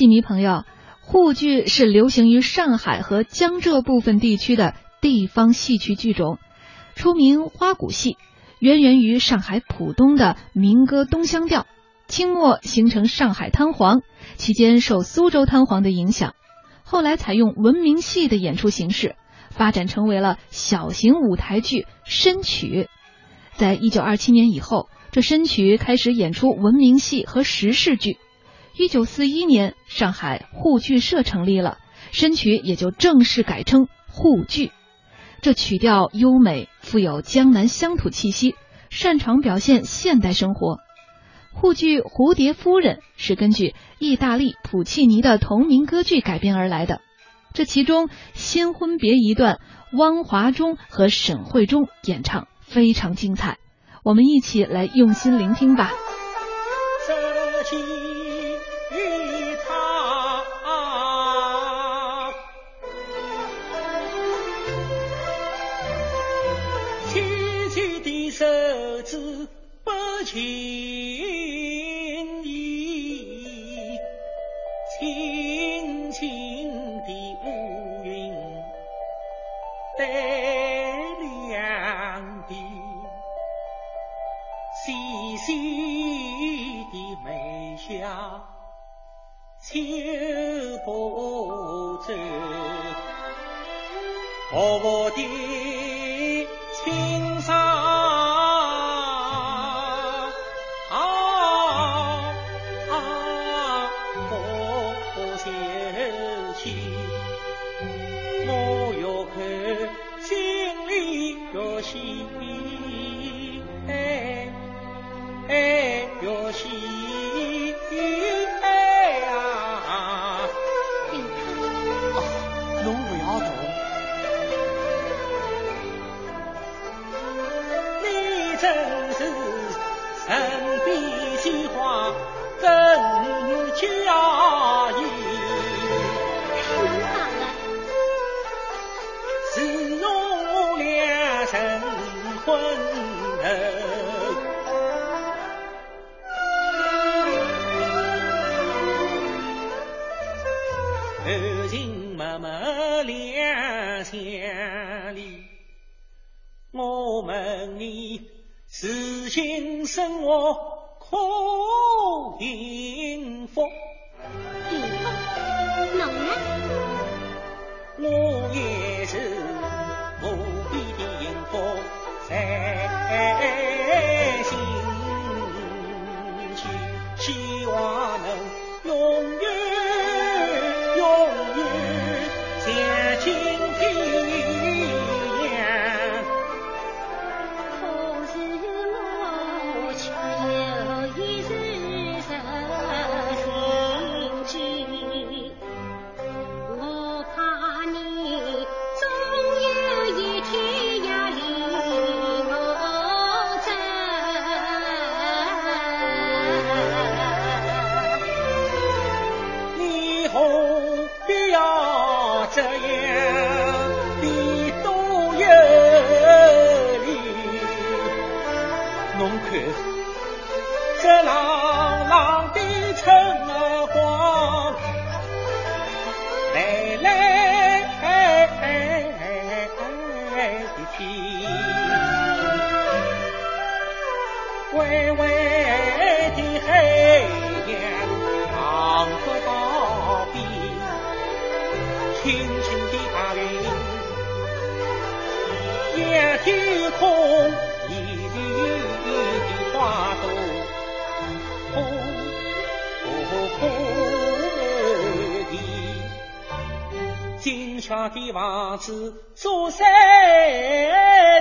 戏迷朋友，沪剧是流行于上海和江浙部分地区的地方戏曲剧种，出名花鼓戏，渊源于上海浦东的民歌东乡调。清末形成上海滩黄，期间受苏州滩黄的影响，后来采用文明戏的演出形式，发展成为了小型舞台剧申曲。在一九二七年以后，这申曲开始演出文明戏和时事剧。一九四一年，上海沪剧社成立了，申曲也就正式改称沪剧。这曲调优美，富有江南乡土气息，擅长表现现代生活。沪剧《蝴蝶夫人》是根据意大利普契尼的同名歌剧改编而来的，这其中新婚别一段，汪华中和沈慧中演唱非常精彩，我们一起来用心聆听吧。在两边，细细的眉梢，秋波皱，薄薄的轻纱，薄袖轻。真佳意，是我俩成婚后情脉脉两相离，我问你。自今生活可幸福？幸福？侬呢？我也是这样的都有理，侬看这老轻轻的大云，仰天空，一缕的花朵，红红的，金桥的房子做山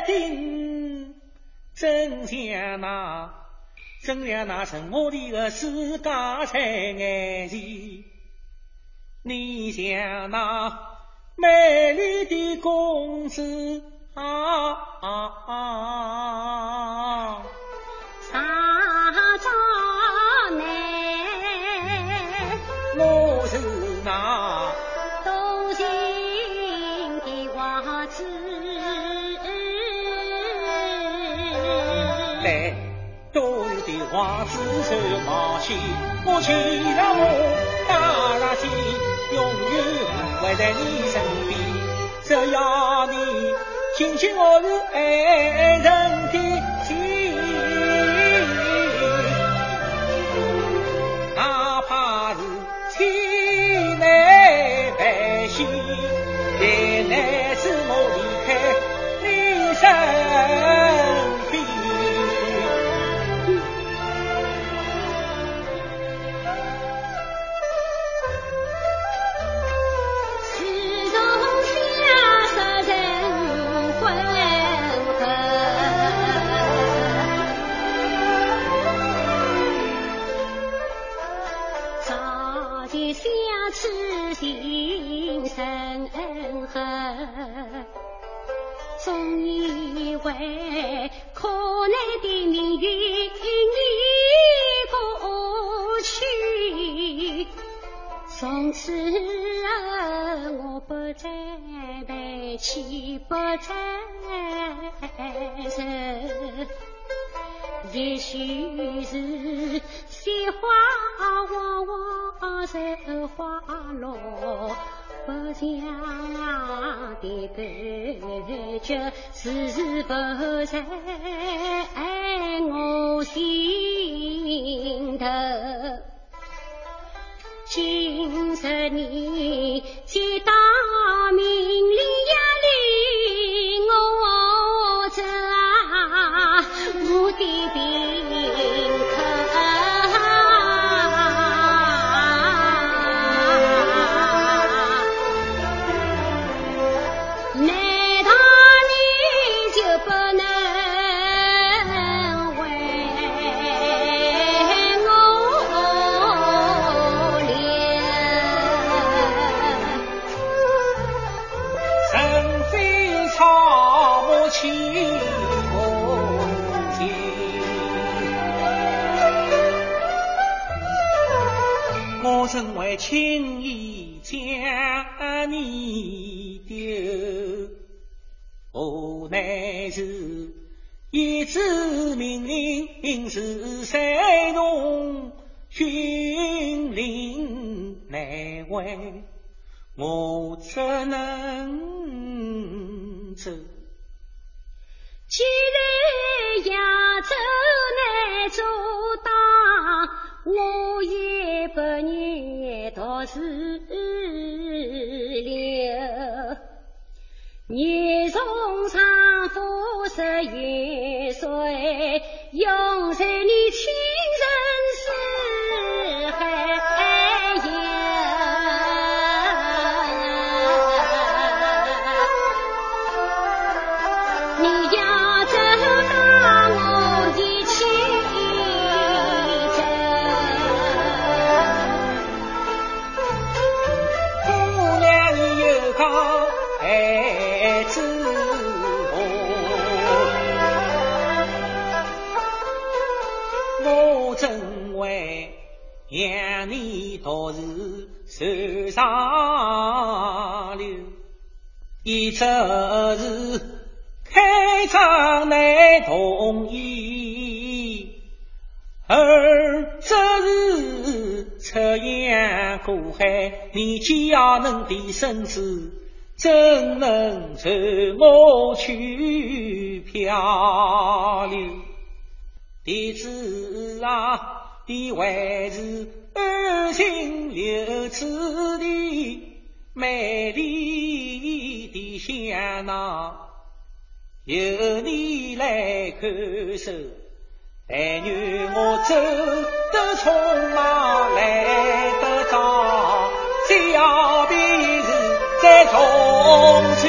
顶，真像那，真像那神话里的世家在眼前。你像那美丽的公子啊，啥子呢？我是那多情的娃子，来多的娃子手毛线，我牵了我。永远会在你身边。只要你轻轻我的爱人。早前相知情深厚，总以为可难的命运已过去。从此我不再悲戚，不再愁。也许是鲜花往往愁花落，不想的感觉是不在我心头。今日你我怎会轻易将你丢？无奈是一纸命令是山东军令难违。我只能走。既然扬州难阻挡，我也不愿读书留。年从长夫十元岁，永在你去你独自受上流？一则是开张难同意。儿则是出洋过海，年纪也能的身子，怎能受我去漂流？弟子啊，你还是安心留此地，美丽的香囊，由你来看守。但愿我走得匆忙，来得早，小便是再重举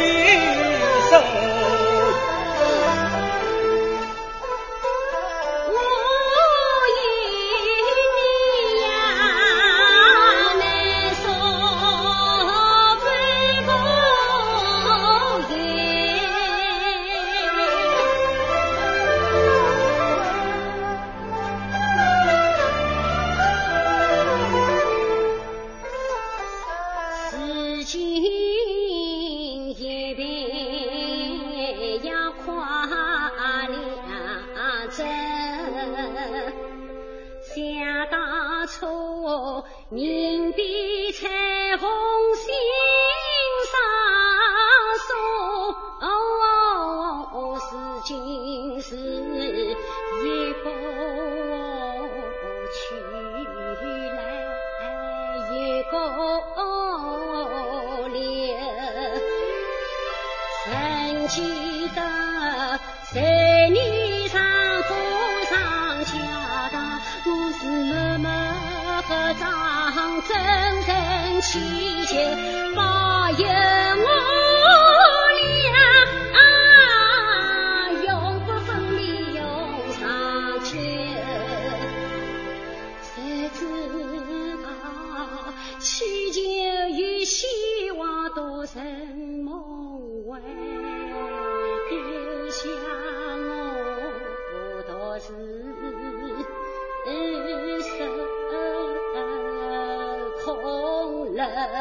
是一个娶来一个留，记得上，我是妈妈和张真真，我。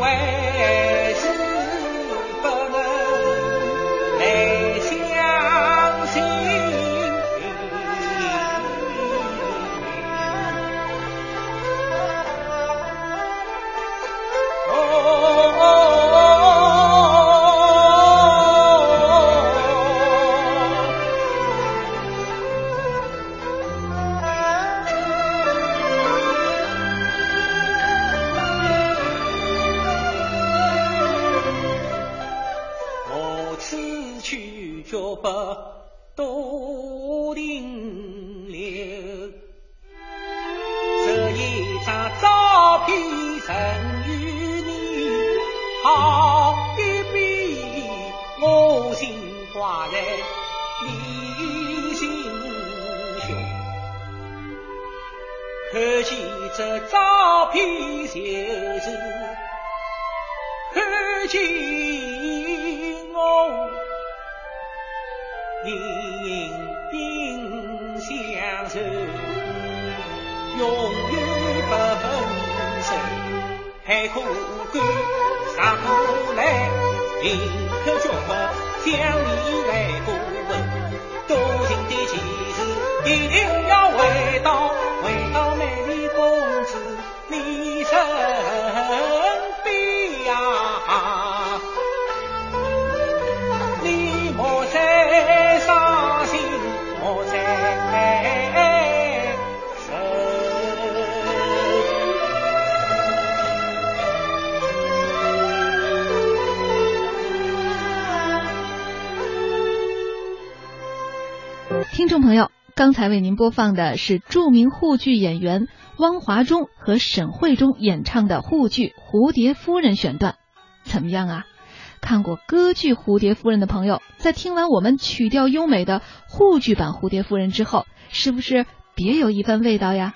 away. 这一张照片曾与你好一比，我心挂在你心胸。这照片就是看见。紧紧相守，永远不分手。海枯干，石破烂，宁可绝笔，相来过。听众朋友刚才为您播放的是著名沪剧演员汪华忠和沈慧忠演唱的沪剧蝴蝶夫人选段。怎么样啊？看过歌剧蝴蝶夫人的朋友在听完我们曲调优美的沪剧版蝴蝶夫人之后是不是别有一番味道呀？